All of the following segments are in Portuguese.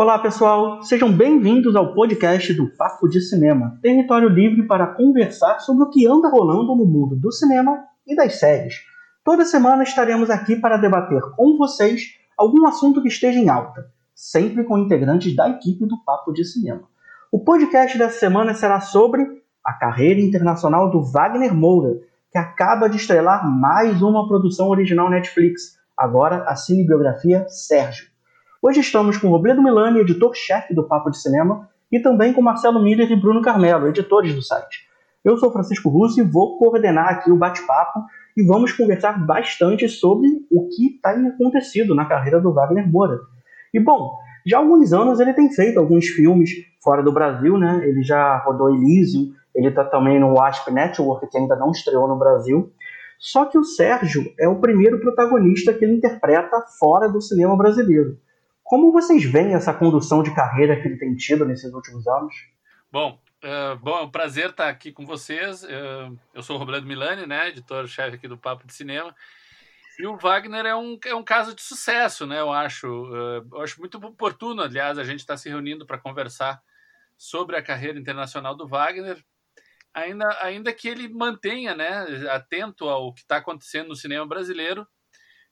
Olá, pessoal! Sejam bem-vindos ao podcast do Papo de Cinema, território livre para conversar sobre o que anda rolando no mundo do cinema e das séries. Toda semana estaremos aqui para debater com vocês algum assunto que esteja em alta, sempre com integrantes da equipe do Papo de Cinema. O podcast dessa semana será sobre a carreira internacional do Wagner Moura, que acaba de estrelar mais uma produção original Netflix, agora a cinebiografia Sérgio. Hoje estamos com Robledo Milani, editor-chefe do Papo de Cinema, e também com Marcelo Miller e Bruno Carmelo, editores do site. Eu sou Francisco Russo e vou coordenar aqui o bate-papo e vamos conversar bastante sobre o que tem acontecido na carreira do Wagner Moura. E bom, já há alguns anos ele tem feito alguns filmes fora do Brasil, né? Ele já rodou Elysium, ele está também no Wasp Network, que ainda não estreou no Brasil. Só que o Sérgio é o primeiro protagonista que ele interpreta fora do cinema brasileiro. Como vocês veem essa condução de carreira que ele tem tido nesses últimos anos? Bom, uh, bom é um prazer estar aqui com vocês. Uh, eu sou o Robledo Milani, né, editor-chefe aqui do Papo de Cinema. E o Wagner é um, é um caso de sucesso, né? Eu acho, uh, eu acho muito oportuno, aliás, a gente está se reunindo para conversar sobre a carreira internacional do Wagner, ainda, ainda que ele mantenha, né, atento ao que está acontecendo no cinema brasileiro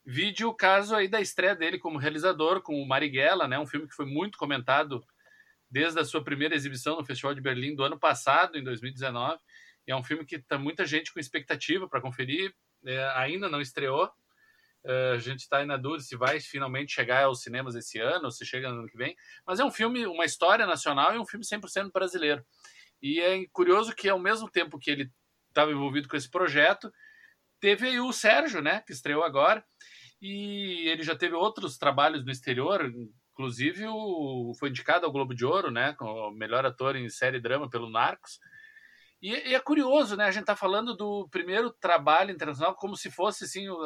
Vídeo o caso aí da estreia dele como realizador com o Marighella, né? Um filme que foi muito comentado desde a sua primeira exibição no Festival de Berlim do ano passado, em 2019. E é um filme que está muita gente com expectativa para conferir. É, ainda não estreou. É, a gente está aí na dúvida se vai finalmente chegar aos cinemas esse ano ou se chega no ano que vem. Mas é um filme, uma história nacional e um filme 100% brasileiro. E é curioso que, ao mesmo tempo que ele estava envolvido com esse projeto, teve aí o Sérgio, né, que estreou agora, e ele já teve outros trabalhos no exterior, inclusive o, foi indicado ao Globo de Ouro, né, como melhor ator em série drama pelo Narcos. E, e é curioso, né, a gente está falando do primeiro trabalho internacional como se fosse assim o,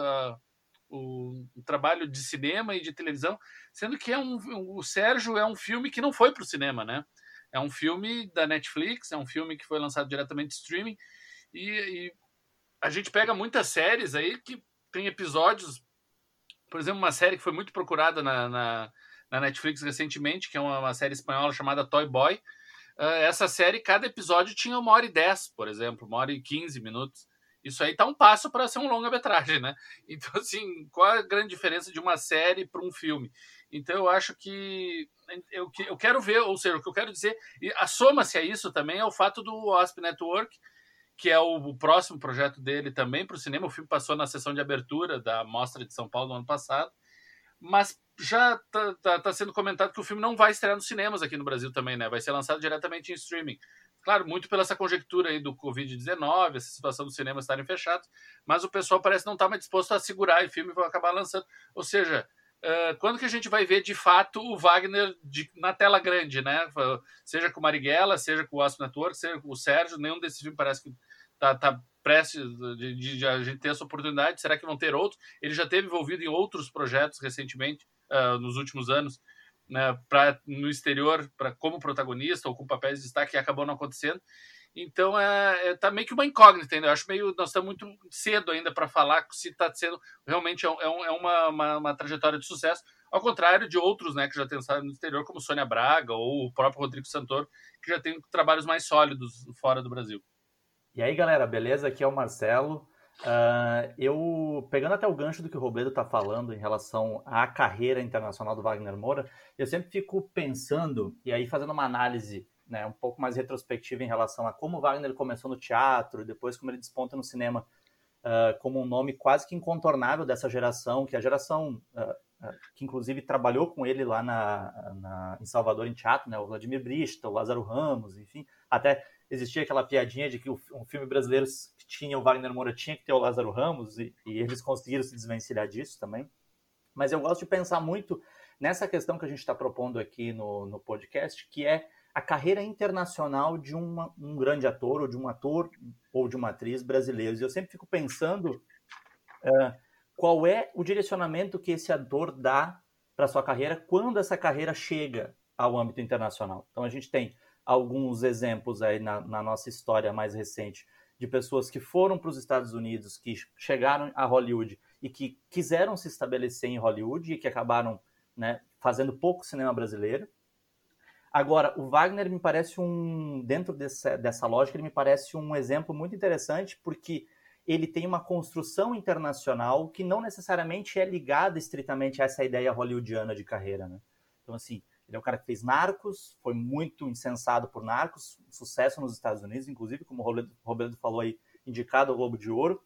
o, o, trabalho de cinema e de televisão, sendo que é um, o Sérgio é um filme que não foi para o cinema, né? É um filme da Netflix, é um filme que foi lançado diretamente de streaming e, e a gente pega muitas séries aí que tem episódios por exemplo, uma série que foi muito procurada na, na, na Netflix recentemente, que é uma, uma, série espanhola chamada Toy Boy. Uh, essa série, cada episódio tinha uma hora e dez, por exemplo, uma hora e quinze minutos. Isso aí tá um passo para ser um longa-metragem, né? Então, assim, qual a grande diferença de uma série para um filme? Então, eu acho que eu, eu quero ver, ou seja, o que eu quero dizer, e assoma-se a isso também é o fato do Wasp Network, que é o, o próximo projeto dele também para o cinema. O filme passou na sessão de abertura da Mostra de São Paulo no ano passado, mas já está tá, tá sendo comentado que o filme não vai estrear nos cinemas aqui no Brasil também, né? Vai ser lançado diretamente em streaming. Claro, muito pela essa conjectura aí do Covid-19, essa situação dos cinemas estarem fechados, mas o pessoal parece não estar tá mais disposto a segurar o filme e vai acabar lançando. Ou seja, Uh, quando que a gente vai ver de fato o Wagner de, na tela grande, né? Seja com Marighella, seja com o Astro Network, seja com o Sérgio, nenhum desses filmes parece que tá, tá prestes de, de, de, a gente ter essa oportunidade. Será que vão ter outros? Ele já teve envolvido em outros projetos recentemente, uh, nos últimos anos, né, pra, no exterior, pra, como protagonista ou com papéis de destaque, que acabou não acontecendo. Então é, é tá meio que uma incógnita ainda. Eu acho meio nós estamos muito cedo ainda para falar se está sendo realmente é, é, um, é uma, uma, uma, trajetória de sucesso. Ao contrário de outros, né, que já têm estado no exterior, como Sônia Braga ou o próprio Rodrigo Santoro, que já tem trabalhos mais sólidos fora do Brasil. E aí, galera, beleza? Aqui é o Marcelo. Uh, eu, pegando até o gancho do que o Robledo está falando em relação à carreira internacional do Wagner Moura, eu sempre fico pensando, e aí fazendo uma análise né, um pouco mais retrospectiva em relação a como o Wagner começou no teatro, depois como ele desponta no cinema uh, como um nome quase que incontornável dessa geração, que é a geração uh, que inclusive trabalhou com ele lá na, na, em Salvador em teatro, né, o Vladimir Brista, o Lázaro Ramos, enfim, até existia aquela piadinha de que um filme brasileiro que tinha o Wagner Moura tinha que ter o Lázaro Ramos, e, e eles conseguiram se desvencilhar disso também. Mas eu gosto de pensar muito nessa questão que a gente está propondo aqui no, no podcast, que é a carreira internacional de uma, um grande ator, ou de um ator, ou de uma atriz brasileiros. E eu sempre fico pensando uh, qual é o direcionamento que esse ator dá para sua carreira quando essa carreira chega ao âmbito internacional. Então a gente tem alguns exemplos aí na, na nossa história mais recente de pessoas que foram para os Estados Unidos, que chegaram a Hollywood e que quiseram se estabelecer em Hollywood e que acabaram né, fazendo pouco cinema brasileiro Agora, o Wagner me parece um, dentro dessa, dessa lógica, ele me parece um exemplo muito interessante, porque ele tem uma construção internacional que não necessariamente é ligada estritamente a essa ideia hollywoodiana de carreira, né? Então, assim, ele é um cara que fez Narcos, foi muito incensado por Narcos, sucesso nos Estados Unidos, inclusive, como o Roberto falou aí, indicado ao Globo de Ouro.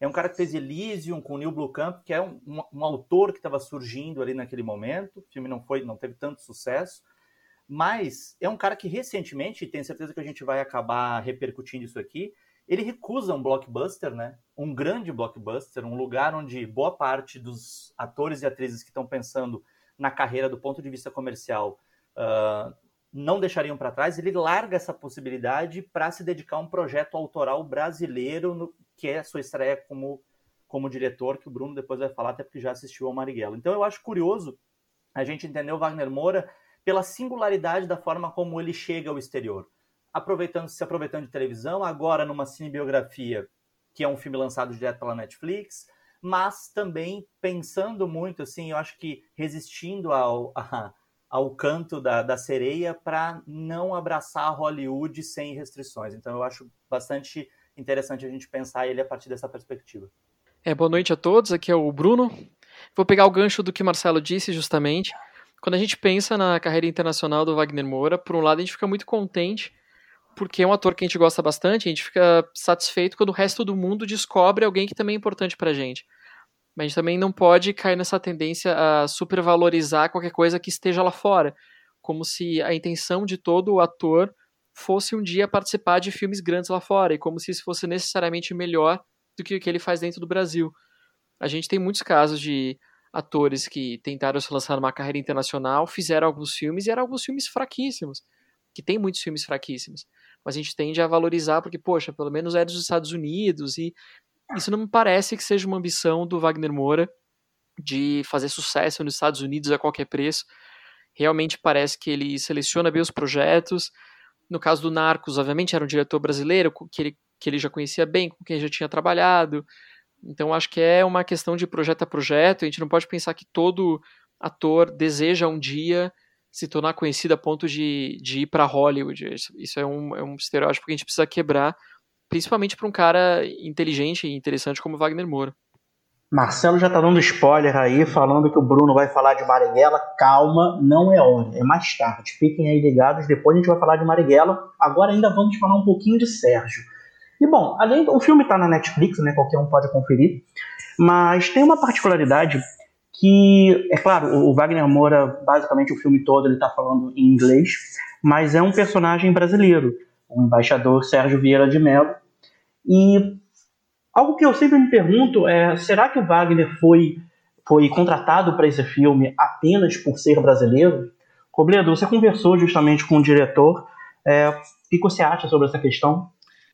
É um cara que fez Elysium com o Neil Blomkamp, que é um, um, um autor que estava surgindo ali naquele momento. O filme não foi, não teve tanto sucesso, mas é um cara que recentemente, tenho certeza que a gente vai acabar repercutindo isso aqui, ele recusa um blockbuster, né? Um grande blockbuster, um lugar onde boa parte dos atores e atrizes que estão pensando na carreira do ponto de vista comercial uh, não deixariam para trás. Ele larga essa possibilidade para se dedicar a um projeto autoral brasileiro, no, que é a sua estreia como, como diretor, que o Bruno depois vai falar, até porque já assistiu ao Marighella. Então eu acho curioso a gente entender o Wagner Moura pela singularidade da forma como ele chega ao exterior aproveitando se aproveitando de televisão, agora numa cinebiografia, que é um filme lançado direto pela Netflix, mas também pensando muito, assim, eu acho que resistindo ao, a, ao canto da, da sereia para não abraçar Hollywood sem restrições. Então eu acho bastante interessante a gente pensar ele a partir dessa perspectiva. É, boa noite a todos, aqui é o Bruno. Vou pegar o gancho do que Marcelo disse justamente. Quando a gente pensa na carreira internacional do Wagner Moura, por um lado a gente fica muito contente porque é um ator que a gente gosta bastante, a gente fica satisfeito quando o resto do mundo descobre alguém que também é importante pra gente. Mas a gente também não pode cair nessa tendência a supervalorizar qualquer coisa que esteja lá fora, como se a intenção de todo o ator fosse um dia participar de filmes grandes lá fora, e como se isso fosse necessariamente melhor do que o que ele faz dentro do Brasil. A gente tem muitos casos de atores que tentaram se lançar numa carreira internacional, fizeram alguns filmes e eram alguns filmes fraquíssimos, que tem muitos filmes fraquíssimos mas a gente tende a valorizar porque, poxa, pelo menos é dos Estados Unidos e isso não me parece que seja uma ambição do Wagner Moura de fazer sucesso nos Estados Unidos a qualquer preço. Realmente parece que ele seleciona bem os projetos. No caso do Narcos, obviamente, era um diretor brasileiro que ele, que ele já conhecia bem, com quem já tinha trabalhado. Então acho que é uma questão de projeto a projeto. A gente não pode pensar que todo ator deseja um dia se tornar conhecida a ponto de, de ir para Hollywood. Isso, é, um, é um estereótipo que a gente precisa quebrar, principalmente para um cara inteligente e interessante como Wagner Moura. Marcelo já tá dando spoiler aí, falando que o Bruno vai falar de Marighella. Calma, não é hora, é mais tarde. Fiquem aí ligados, depois a gente vai falar de Marighella. Agora ainda vamos falar um pouquinho de Sérgio. E bom, além o filme tá na Netflix, né? Qualquer um pode conferir. Mas tem uma particularidade que, é claro, o Wagner Moura, basicamente o filme todo, ele está falando em inglês, mas é um personagem brasileiro, o embaixador Sérgio Vieira de Mello. E algo que eu sempre me pergunto é, será que o Wagner foi, foi contratado para esse filme apenas por ser brasileiro? Robledo, você conversou justamente com o diretor, é, o que você acha sobre essa questão?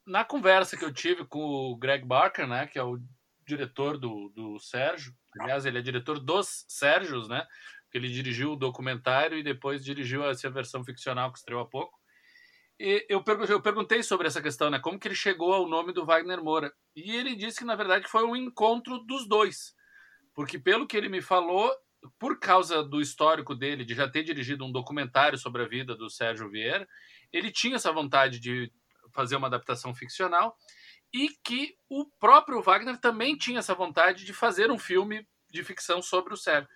Na conversa que eu tive com o Greg Barker, né, que é o diretor do, do Sérgio, Aliás, ele é diretor dos Sérgios, né? Porque ele dirigiu o documentário e depois dirigiu essa versão ficcional que estreou há pouco. E eu, perguntei, sobre essa questão, né? Como que ele chegou ao nome do Wagner Moura? E ele disse que, na verdade, foi um encontro dos dois. Porque, pelo que ele me falou, por causa do histórico dele, de já ter dirigido um documentário sobre a vida do Sérgio Vieira, ele tinha essa vontade de fazer uma adaptação ficcional e que o próprio Wagner também tinha essa vontade de fazer um filme de ficção sobre o Sérgio.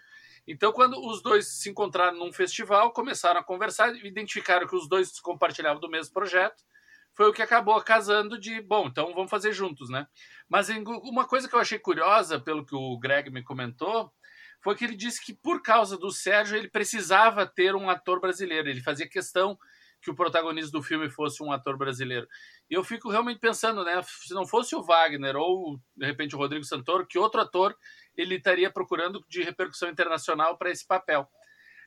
Então, quando os dois se encontraram num festival, começaram a conversar, identificaram que os dois compartilhavam do mesmo projeto, foi o que acabou casando de, bom, então vamos fazer juntos, né? Mas uma coisa que eu achei curiosa, pelo que o Greg me comentou, foi que ele disse que por causa do Sérgio ele precisava ter um ator brasileiro, ele fazia questão que o protagonista do filme fosse um ator brasileiro. E eu fico realmente pensando, né, se não fosse o Wagner ou de repente o Rodrigo Santoro, que outro ator ele estaria procurando de repercussão internacional para esse papel.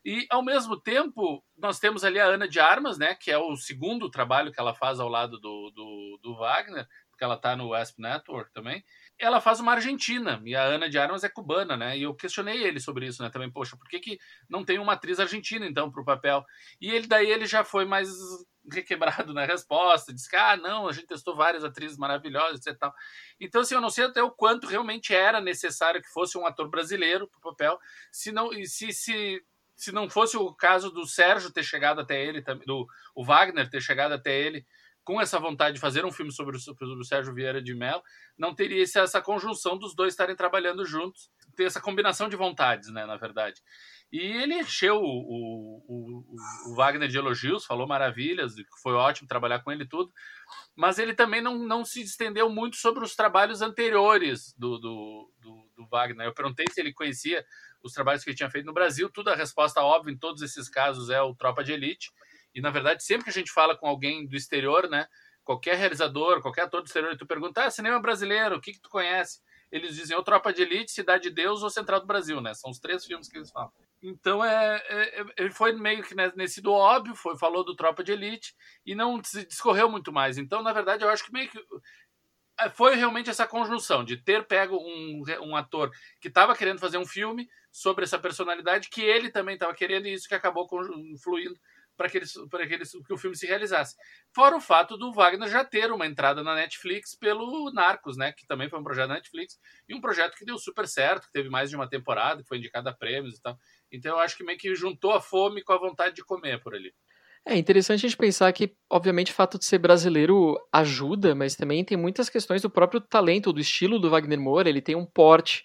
E ao mesmo tempo, nós temos ali a Ana de Armas, né, que é o segundo trabalho que ela faz ao lado do, do, do Wagner, porque ela está no Asp Network também ela faz uma argentina e a Ana de Armas é cubana, né? E eu questionei ele sobre isso, né? Também, poxa, por que, que não tem uma atriz argentina então para o papel? E ele daí ele já foi mais requebrado na resposta, disse que ah, não, a gente testou várias atrizes maravilhosas e tal. Então, assim, eu não sei até o quanto realmente era necessário que fosse um ator brasileiro para o papel, se não, se, se se não fosse o caso do Sérgio ter chegado até ele, do o Wagner ter chegado até ele com essa vontade de fazer um filme sobre o, sobre o Sérgio Vieira de Mello, não teria essa conjunção dos dois estarem trabalhando juntos, ter essa combinação de vontades, né, na verdade. E ele encheu o, o, o, Wagner de elogios, falou maravilhas, foi ótimo trabalhar com ele tudo, mas ele também não, não se estendeu muito sobre os trabalhos anteriores do, do, do, do Wagner. Eu perguntei se ele conhecia os trabalhos que ele tinha feito no Brasil, tudo a resposta óbvia em todos esses casos é o Tropa de Elite, e na verdade, sempre que a gente fala com alguém do exterior, né? Qualquer realizador, qualquer ator do exterior, tu pergunta, ah, cinema brasileiro, o que, que tu conhece? Eles dizem ou Tropa de Elite, Cidade de Deus ou Central do Brasil, né? São os três filmes que eles falam. Então é, é, é ele foi meio que nesse do óbvio, foi falou do Tropa de Elite e não se discorreu muito mais. Então, na verdade, eu acho que meio que é, foi realmente essa conjunção de ter pego um, um ator que estava querendo fazer um filme sobre essa personalidade que ele também estava querendo e isso que acabou influindo para que, eles, que, eles, que o filme se realizasse. Fora o fato do Wagner já ter uma entrada na Netflix pelo Narcos, né? Que também foi um projeto da Netflix e um projeto que deu super certo, que teve mais de uma temporada, que foi indicado a prêmios e tal. Então eu acho que meio que juntou a fome com a vontade de comer por ali. É interessante a gente pensar que, obviamente, o fato de ser brasileiro ajuda, mas também tem muitas questões do próprio talento, do estilo do Wagner Moura. Ele tem um porte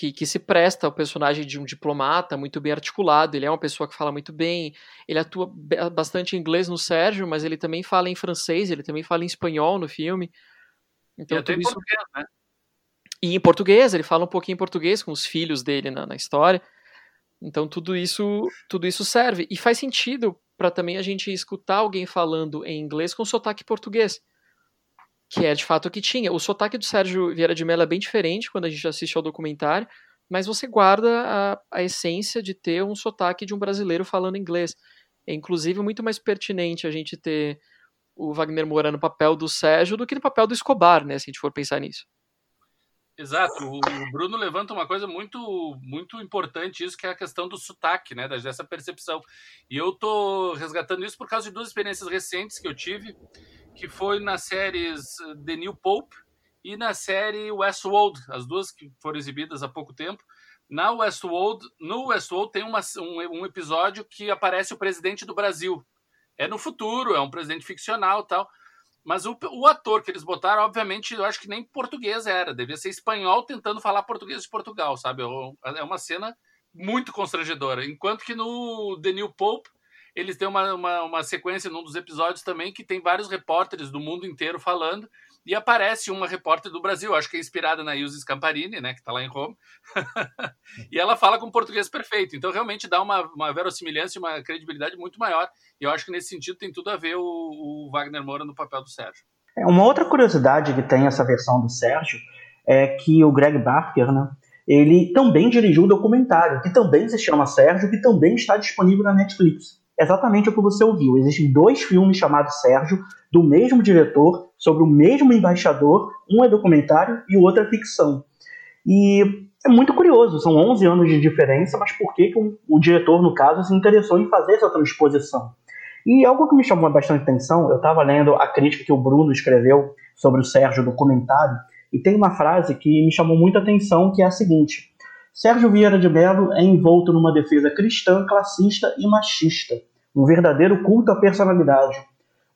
que, que se presta ao personagem de um diplomata muito bem articulado. Ele é uma pessoa que fala muito bem. Ele atua bastante em inglês no Sérgio, mas ele também fala em francês, ele também fala em espanhol no filme. Então, e tudo isso... português, né? E em português, ele fala um pouquinho em português com os filhos dele na, na história. Então tudo isso, tudo isso serve e faz sentido para também a gente escutar alguém falando em inglês com sotaque português que é de fato o que tinha. O sotaque do Sérgio Vieira de Mello é bem diferente quando a gente assiste ao documentário, mas você guarda a, a essência de ter um sotaque de um brasileiro falando inglês. É inclusive muito mais pertinente a gente ter o Wagner Moura no papel do Sérgio do que no papel do Escobar, né, se a gente for pensar nisso. Exato, o Bruno levanta uma coisa muito muito importante, isso que é a questão do sotaque, né, dessa percepção. E eu tô resgatando isso por causa de duas experiências recentes que eu tive que foi nas séries eh, The New Pope e na série Westworld, as duas que foram exibidas há pouco tempo. Na Westworld, no Westworld tem uma, um, um episódio que aparece o presidente do Brasil. É no futuro, é um presidente ficcional tal. Mas o, o, ator que eles botaram, obviamente, eu acho que nem português era. Devia ser espanhol tentando falar português de Portugal, sabe? É uma cena muito constrangedora. Enquanto que no The New Pope, eles têm uma, uma, uma, sequência num dos episódios também que tem vários repórteres do mundo inteiro falando e aparece uma repórter do Brasil, acho que é inspirada na Ilse Scamparini, né, que está lá em Roma, e ela fala com português perfeito, então realmente dá uma, uma verossimilhança e uma credibilidade muito maior, e eu acho que nesse sentido tem tudo a ver o, o Wagner Moura no papel do Sérgio. É, uma outra curiosidade que tem essa versão do Sérgio é que o Greg Barker, né, ele também dirigiu o um documentário, que também se chama Sérgio, que também está disponível na Netflix exatamente o que você ouviu. Existem dois filmes chamados Sérgio, do mesmo diretor, sobre o mesmo embaixador. Um é documentário e o outro é ficção. E é muito curioso, são 11 anos de diferença, mas por que, que o, o diretor, no caso, se interessou em fazer essa transposição? E algo que me chamou bastante atenção, eu estava lendo a crítica que o Bruno escreveu sobre o Sérgio documentário, e tem uma frase que me chamou muita atenção, que é a seguinte: Sérgio Vieira de Mello é envolto numa defesa cristã, classista e machista um verdadeiro culto à personalidade.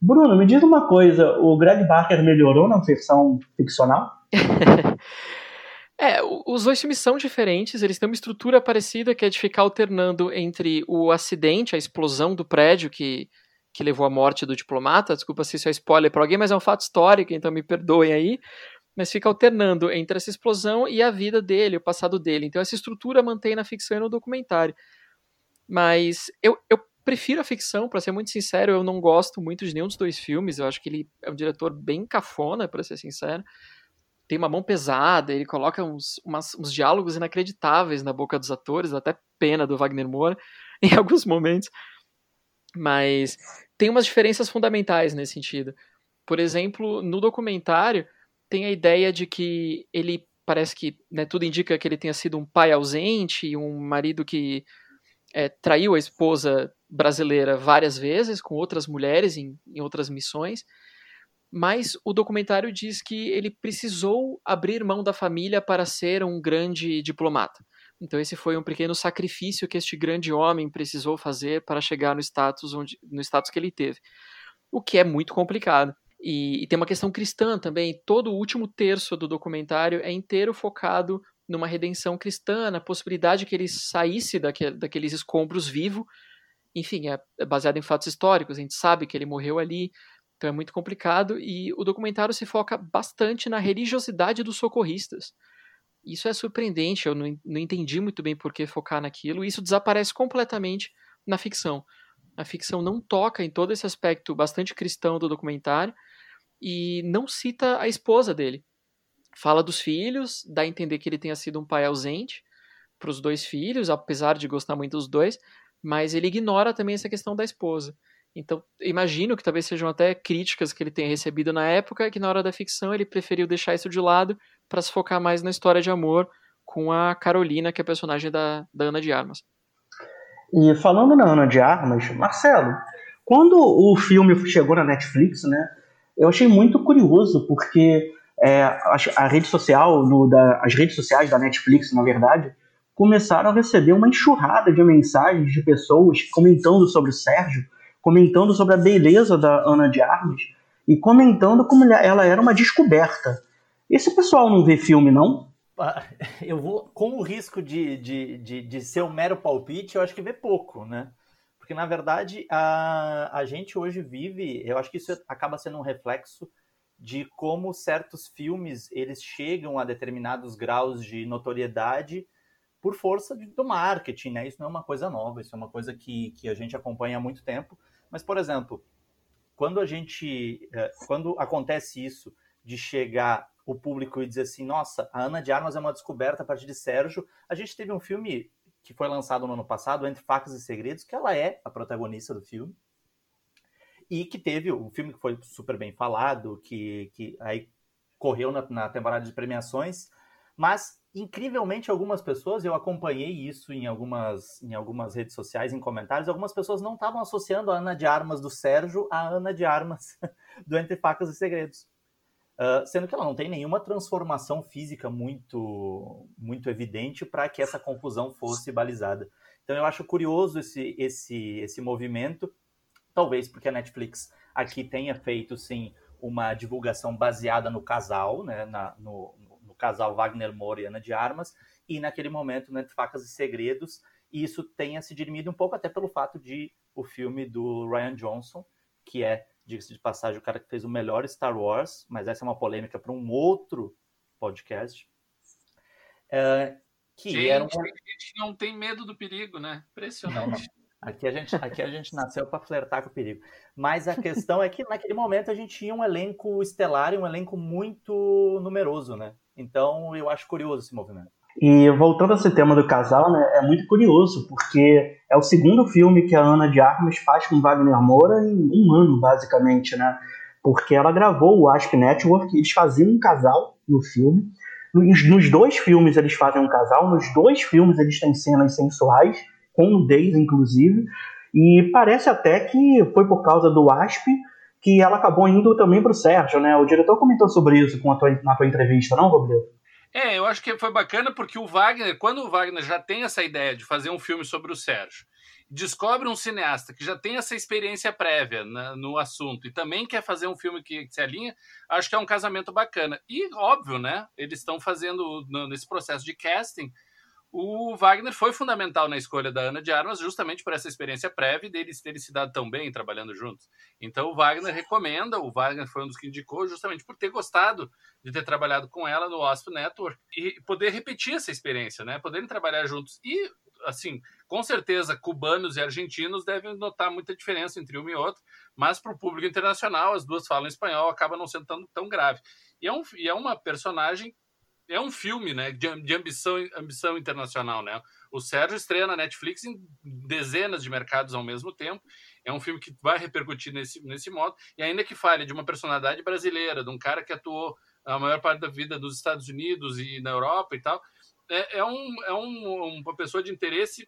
Bruno, me diz uma coisa, o Greg Barker melhorou na versão ficcional? é, os dois filmes são diferentes, eles têm uma estrutura parecida que é de ficar alternando entre o acidente, a explosão do prédio que, que levou à morte do diplomata, desculpa se isso é spoiler para alguém, mas é um fato histórico, então me perdoem aí, mas fica alternando entre essa explosão e a vida dele, o passado dele. Então essa estrutura mantém na ficção e no documentário. Mas eu, eu prefiro a ficção, para ser muito sincero, eu não gosto muito de nenhum dos dois filmes. Eu acho que ele é um diretor bem cafona, para ser sincero. Tem uma mão pesada, ele coloca uns, umas, uns diálogos inacreditáveis na boca dos atores, até pena do Wagner Moura em alguns momentos. Mas tem umas diferenças fundamentais nesse sentido. Por exemplo, no documentário, tem a ideia de que ele parece que né, tudo indica que ele tenha sido um pai ausente, um marido que é, traiu a esposa brasileira várias vezes, com outras mulheres em, em outras missões, mas o documentário diz que ele precisou abrir mão da família para ser um grande diplomata. Então esse foi um pequeno sacrifício que este grande homem precisou fazer para chegar no status onde, no status que ele teve, o que é muito complicado. E, e tem uma questão cristã também. Todo o último terço do documentário é inteiro focado numa redenção cristã, na possibilidade que ele saísse daquele, daqueles escombros vivo. Enfim, é, é baseado em fatos históricos. A gente sabe que ele morreu ali, então é muito complicado. E o documentário se foca bastante na religiosidade dos socorristas isso é surpreendente, eu não, não entendi muito bem por que focar naquilo, e isso desaparece completamente na ficção. A ficção não toca em todo esse aspecto bastante cristão do documentário e não cita a esposa dele. Fala dos filhos, dá a entender que ele tenha sido um pai ausente para os dois filhos, apesar de gostar muito dos dois, mas ele ignora também essa questão da esposa. Então, imagino que talvez sejam até críticas que ele tenha recebido na época, que na hora da ficção ele preferiu deixar isso de lado para se focar mais na história de amor com a Carolina, que é a personagem da, da Ana de Armas. E falando na Ana de Armas, Marcelo, quando o filme chegou na Netflix, né, eu achei muito curioso, porque é, a, a, rede social, no, da, as redes sociais da Netflix, na verdade, começaram a receber uma enxurrada de mensagens de pessoas comentando sobre o Sérgio, comentando sobre a beleza da Ana de Armas e comentando como ela era uma descoberta. Esse pessoal não vê filme, não? Ah, eu vou, com o risco de, de, de, de ser um mero palpite, eu acho que vê pouco, né? Porque, na verdade, a, a gente hoje vive, eu acho que isso acaba sendo um reflexo de como certos filmes eles chegam a determinados graus de notoriedade por força do marketing, né? Isso não é uma coisa nova, isso é uma coisa que, que a gente acompanha há muito tempo. Mas, por exemplo, quando a gente, eh, quando acontece isso de chegar o público e dizer assim, nossa, a Ana de Armas é uma descoberta a partir de Sérgio. A gente teve um filme que foi lançado no ano passado, Entre Facas e Segredos, que ela é a protagonista do filme. E que teve um filme que foi super bem falado, que, que aí correu na, na temporada de premiações, mas incrivelmente algumas pessoas, eu acompanhei isso em algumas, em algumas redes sociais, em comentários, algumas pessoas não estavam associando a Ana de Armas do Sérgio à Ana de Armas do Entre Facas e Segredos. Uh, sendo que ela não tem nenhuma transformação física muito, muito evidente para que essa confusão fosse balizada. Então eu acho curioso esse, esse, esse movimento, talvez porque a Netflix aqui tenha feito sim uma divulgação baseada no casal, né, na, no, no, casal Wagner Moura e Ana de Armas, e naquele momento, né, Facas e Segredos, e isso tenha se dirimido um pouco até pelo fato de o filme do Ryan Johnson, que é diga-se de passagem, o cara que fez o melhor Star Wars, mas essa é uma polêmica para um outro podcast. É, que gente, era um... a gente não tem medo do perigo, né? Impressionante. Não, não. Aqui a gente, aqui a gente nasceu para flertar com o perigo. Mas a questão é que naquele momento a gente tinha um elenco estelar e um elenco muito numeroso, né? Então eu acho curioso esse movimento. E voltando a esse tema do casal, né, é muito curioso, porque é o segundo filme que a Ana de Armas faz com Wagner Moura em um ano, basicamente, né? Porque ela gravou o Asp Network, eles faziam um casal no filme. Nos, nos dois filmes eles fazem um casal, nos dois filmes eles têm cenas sensuais, com nudez, inclusive. E parece até que foi por causa do Asp que ela acabou indo também para o Sérgio, né? O diretor comentou sobre isso com a tua, na tua entrevista, não, Roberto? É, eu acho que foi bacana porque o Wagner, quando o Wagner já tem essa ideia de fazer um filme sobre o Sérgio, descobre um cineasta que já tem essa experiência prévia na, no assunto e também quer fazer um filme que, que, se alinha, acho que é um casamento bacana. E, óbvio, né? Eles estão fazendo, nesse processo de casting, o Wagner foi fundamental na escolha da Ana de Armas, justamente por essa experiência prévia deles terem se dado tão bem trabalhando juntos. Então o Wagner recomenda, o Wagner foi um dos que indicou, justamente por ter gostado de ter trabalhado com ela no Wasp Network e poder repetir essa experiência, né? Poderem trabalhar juntos. E, assim, com certeza, cubanos e argentinos devem notar muita diferença entre um e outro, mas para o público internacional, as duas falam espanhol, acaba não sendo tão, tão grave. E é, um, e é uma personagem é um filme, né, de, de, ambição, ambição internacional, né? O Sérgio estreia na Netflix em dezenas de mercados ao mesmo tempo. É um filme que vai repercutir nesse, nesse modo. E ainda que fale de uma personalidade brasileira, de um cara que atuou a maior parte da vida nos Estados Unidos e na Europa e tal, é, é, um, é um, uma pessoa de interesse,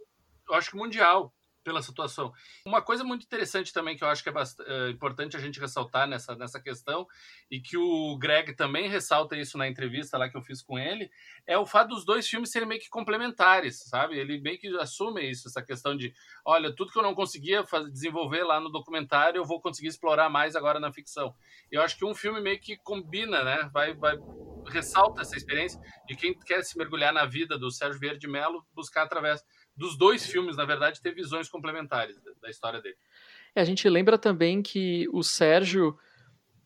eu acho que mundial pela situação. Uma coisa muito interessante também que eu acho que é bastante, é, importante a gente ressaltar nessa, nessa questão, e que o Greg também ressalta isso na entrevista lá que eu fiz com ele, é o fato dos dois filmes serem meio que complementares, sabe? Ele meio que assume isso, essa questão de, olha, tudo que eu não conseguia fazer, desenvolver lá no documentário, eu vou conseguir explorar mais agora na ficção. Eu acho que um filme meio que combina, né? Vai, vai ressalta essa experiência de quem quer se mergulhar na vida do Sérgio Vieira de Mello, buscar através dos dois filmes, na verdade, ter visões complementares da história dele. É, a gente lembra também que o Sérgio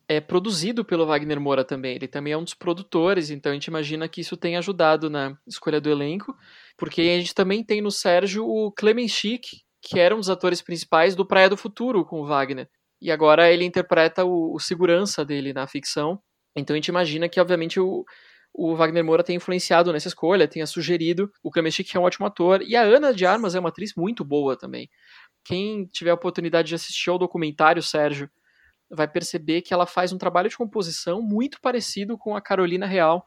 é produzido pelo Wagner Moura também. Ele também é um dos produtores, então a gente imagina que isso tem ajudado na escolha do elenco, porque a gente também tem no Sérgio o Clement Schick, que era um dos atores principais do Praia do Futuro com o Wagner. E agora ele interpreta o, o segurança dele na ficção. Então a gente imagina que, obviamente, o, o Wagner Moura tem influenciado nessa escolha, tenha sugerido. O que é um ótimo ator. E a Ana de Armas é uma atriz muito boa também. Quem tiver a oportunidade de assistir ao documentário, Sérgio, vai perceber que ela faz um trabalho de composição muito parecido com a Carolina Real,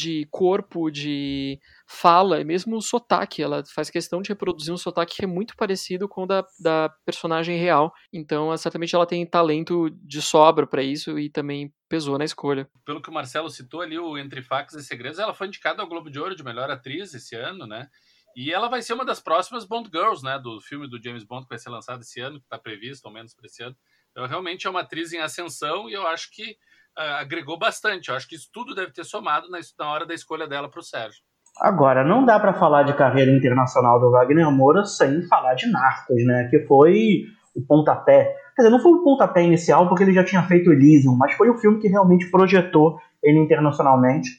de corpo, de fala, e mesmo o sotaque. Ela faz questão de reproduzir um sotaque que é muito parecido com o da, da personagem real. Então, certamente ela tem talento de sobra para isso e também pesou na escolha. Pelo que o Marcelo citou ali, o Entre Facas e Segredos, ela foi indicada ao Globo de Ouro de melhor atriz esse ano, né? E ela vai ser uma das próximas Bond Girls, né? Do filme do James Bond que vai ser lançado esse ano, que está previsto, ao menos para esse ano. Então, realmente é uma atriz em ascensão e eu acho que agregou bastante. Eu acho que isso tudo deve ter somado na, na hora da escolha dela para o Sérgio. Agora, não dá para falar de carreira internacional do Wagner Moura sem falar de Narcos, né? Que foi o pontapé. Quer dizer, não foi o pontapé inicial porque ele já tinha feito Elysium, mas foi o filme que realmente projetou ele internacionalmente.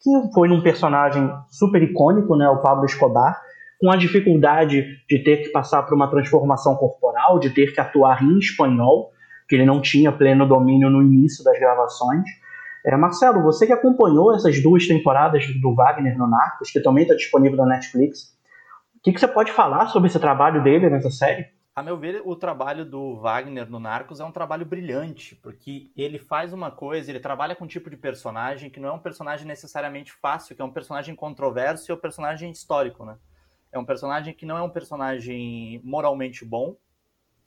Que foi num personagem super icônico, né? O Pablo Escobar, com a dificuldade de ter que passar por uma transformação corporal, de ter que atuar em espanhol que ele não tinha pleno domínio no início das gravações. É, Marcelo, você que acompanhou essas duas temporadas do Wagner no Narcos, que também está disponível na Netflix, o que, que, você pode falar sobre esse trabalho dele nessa série? A meu ver, o trabalho do Wagner no Narcos é um trabalho brilhante, porque ele faz uma coisa, ele trabalha com um tipo de personagem que não é um personagem necessariamente fácil, que é um personagem controverso e é um personagem histórico, né? É um personagem que não é um personagem moralmente bom,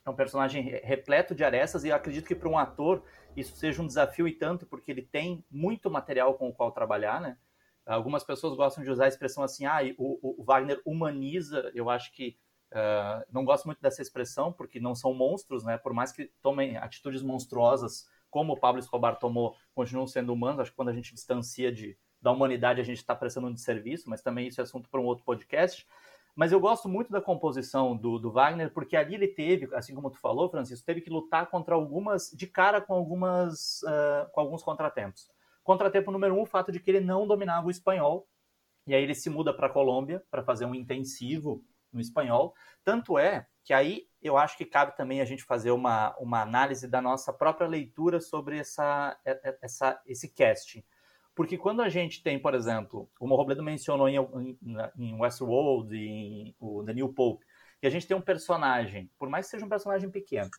é um personagem repleto de arestas e eu acredito que para um ator isso seja um desafio e tanto porque ele tem muito material com o qual trabalhar, né? Algumas pessoas gostam de usar a expressão assim, ah, o, o Wagner humaniza. Eu acho que uh, não gosto muito dessa expressão porque não são monstros, né? Por mais que tomem atitudes monstruosas como o Pablo Escobar tomou, continuam sendo humanos. Acho que quando a gente distancia de, da humanidade a gente está prestando um serviço, mas também isso é assunto para um outro podcast. Mas eu gosto muito da composição do, do, Wagner, porque ali ele teve, assim como tu falou, Francisco, teve que lutar contra algumas, de cara com algumas, uh, com alguns contratempos. Contratempo número um, o fato de que ele não dominava o espanhol, e aí ele se muda para a Colômbia para fazer um intensivo no espanhol. Tanto é que aí eu acho que cabe também a gente fazer uma, uma análise da nossa própria leitura sobre essa, essa, esse casting. Porque quando a gente tem, por exemplo, o Robledo mencionou em, em, em Westworld, em o The New Pope, que a gente tem um personagem, por mais que seja um personagem pequeno,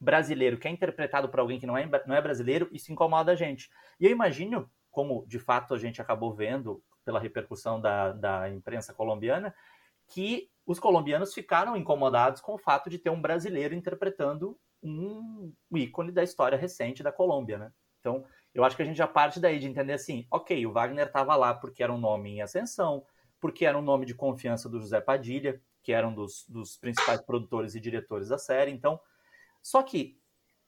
brasileiro, que é interpretado por alguém que não é, não é brasileiro, isso incomoda a gente. E eu imagino, como de fato a gente acabou vendo pela repercussão da, da imprensa colombiana, que os colombianos ficaram incomodados com o fato de ter um brasileiro interpretando um ícone da história recente da Colômbia, né? Então, eu acho que a gente já parte daí de entender assim, ok, o Wagner estava lá porque era um nome em ascensão, porque era um nome de confiança do José Padilha, que era um dos, dos principais produtores e diretores da série. Então, só que,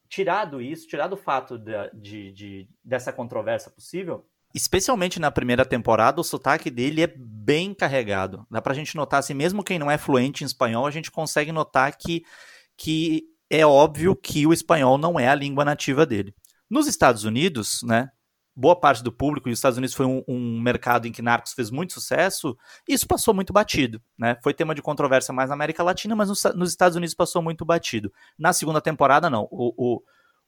tirado isso, tirado o fato de, de, de, dessa controvérsia possível, especialmente na primeira temporada, o sotaque dele é bem carregado. Dá pra gente notar, assim, mesmo quem não é fluente em espanhol, a gente consegue notar que, que é óbvio que o espanhol não é a língua nativa dele. Nos Estados Unidos, né, boa parte do público, e os Estados Unidos foi um, um, mercado em que Narcos fez muito sucesso, isso passou muito batido. Né? Foi tema de controvérsia mais na América Latina, mas nos, nos Estados Unidos passou muito batido. Na segunda temporada, não. O, o,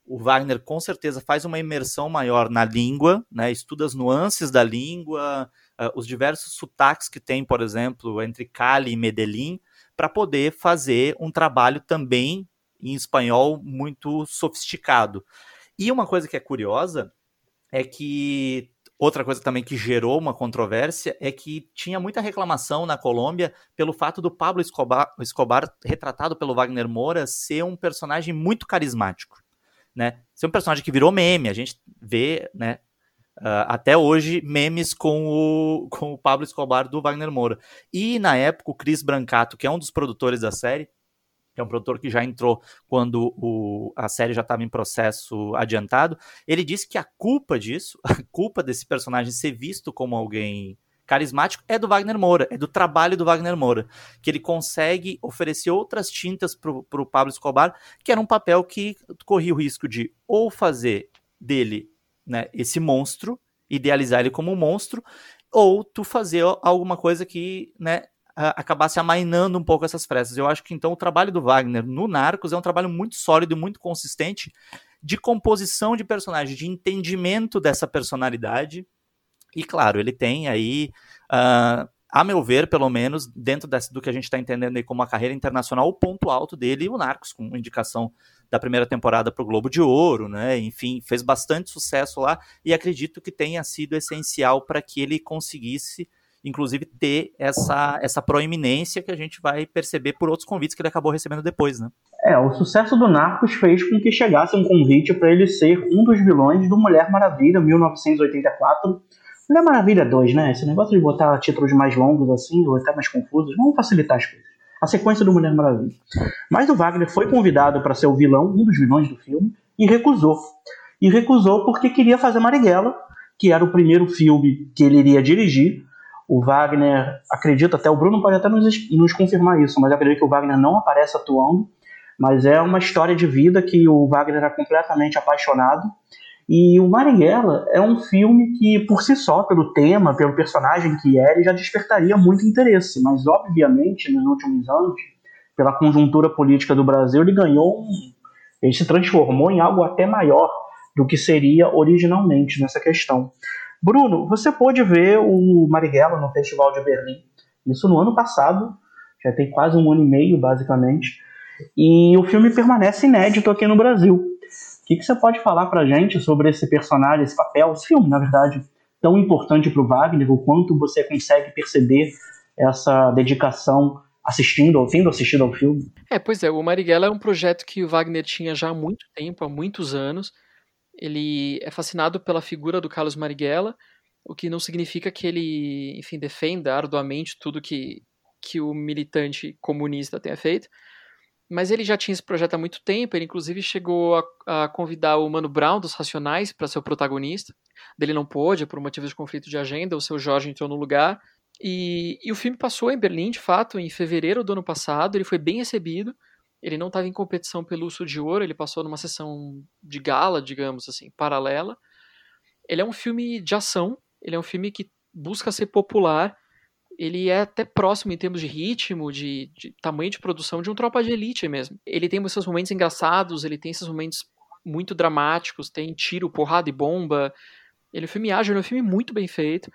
o, Wagner com certeza faz uma imersão maior na língua, né? estuda as nuances da língua, uh, os diversos sotaques que tem, por exemplo, entre Cali e Medellín, para poder fazer um trabalho também em espanhol muito sofisticado. E uma coisa que é curiosa é que Outra coisa também que gerou uma controvérsia é que tinha muita reclamação na Colômbia pelo fato do Pablo Escobar, Escobar retratado pelo Wagner Moura ser um personagem muito carismático, né? Ser um personagem que virou meme, a gente vê, né, Uh, até hoje, memes com o, com o Pablo Escobar do Wagner Moura. E na época, o Chris Brancato, que é um dos produtores da série, que é um produtor que já entrou quando o, a série já estava em processo adiantado, ele disse que a culpa disso, a culpa desse personagem ser visto como alguém carismático é do Wagner Moura, é do trabalho do Wagner Moura, que ele consegue oferecer outras tintas para o Pablo Escobar, que era um papel que corria o risco de ou fazer dele né, esse monstro, idealizar ele como um monstro, ou tu fazer alguma coisa que né, acabasse amainando um pouco essas frestas. Eu acho que então o trabalho do Wagner no Narcos é um trabalho muito sólido e muito consistente de composição de personagem, de entendimento dessa personalidade. E claro, ele tem aí, uh, a meu ver, pelo menos, dentro desse, do que a gente está entendendo aí como a carreira internacional, o ponto alto dele, o Narcos, com indicação da primeira temporada para o Globo de Ouro, né? Enfim, fez bastante sucesso lá e acredito que tenha sido essencial para que ele conseguisse, inclusive, ter essa, essa proeminência que a gente vai perceber por outros convites que ele acabou recebendo depois, né? É, o sucesso do Narcos fez com que chegasse um convite para ele ser um dos vilões do Mulher Maravilha 1984. Mulher Maravilha 2, né? Esse negócio de botar títulos mais longos assim, ou até mais confusos, vamos facilitar as coisas a sequência do Mulher Maravilha. Mas o Wagner foi convidado para ser o vilão, um dos vilões do filme, e recusou. E recusou porque queria fazer Marighella, que era o primeiro filme que ele iria dirigir. O Wagner, acredito até, o Bruno pode até nos, nos confirmar isso, mas acredito que o Wagner não aparece atuando, mas é uma história de vida que o Wagner era completamente apaixonado e o Marighella é um filme que, por si só, pelo tema, pelo personagem que é, ele já despertaria muito interesse. Mas, obviamente, nos últimos anos, pela conjuntura política do Brasil, ele ganhou um. Ele se transformou em algo até maior do que seria originalmente nessa questão. Bruno, você pôde ver o Marighella no Festival de Berlim. Isso no ano passado, já tem quase um ano e meio, basicamente. E o filme permanece inédito aqui no Brasil que, que você pode falar para gente sobre esse personagem, esse papel, esse filme, na verdade, tão importante para o Wagner, o quanto você consegue perceber essa dedicação assistindo ou tendo assistido ao filme? É, pois é, o Marighella é um projeto que o Wagner tinha já há muito tempo, há muitos anos. Ele é fascinado pela figura do Carlos Marighella, o que não significa que ele, enfim, defenda arduamente tudo que, que o militante comunista tenha feito, mas ele já tinha esse projeto há muito tempo, ele inclusive chegou a, a convidar o Mano Brown dos Racionais para ser o protagonista. Dele não pôde, por motivos de conflito de agenda, o seu Jorge entrou no lugar. E, e o filme passou em Berlim, de fato, em fevereiro do ano passado, ele foi bem recebido. Ele não estava em competição pelo Urso de Ouro, ele passou numa sessão de gala, digamos assim, paralela. Ele é um filme de ação, ele é um filme que busca ser popular ele é até próximo em termos de ritmo, de, de, tamanho de produção de um Tropa de Elite mesmo. Ele tem esses momentos engraçados, ele tem esses momentos muito dramáticos, tem tiro, porrada e bomba. Ele é um filme ágil, é um filme muito bem feito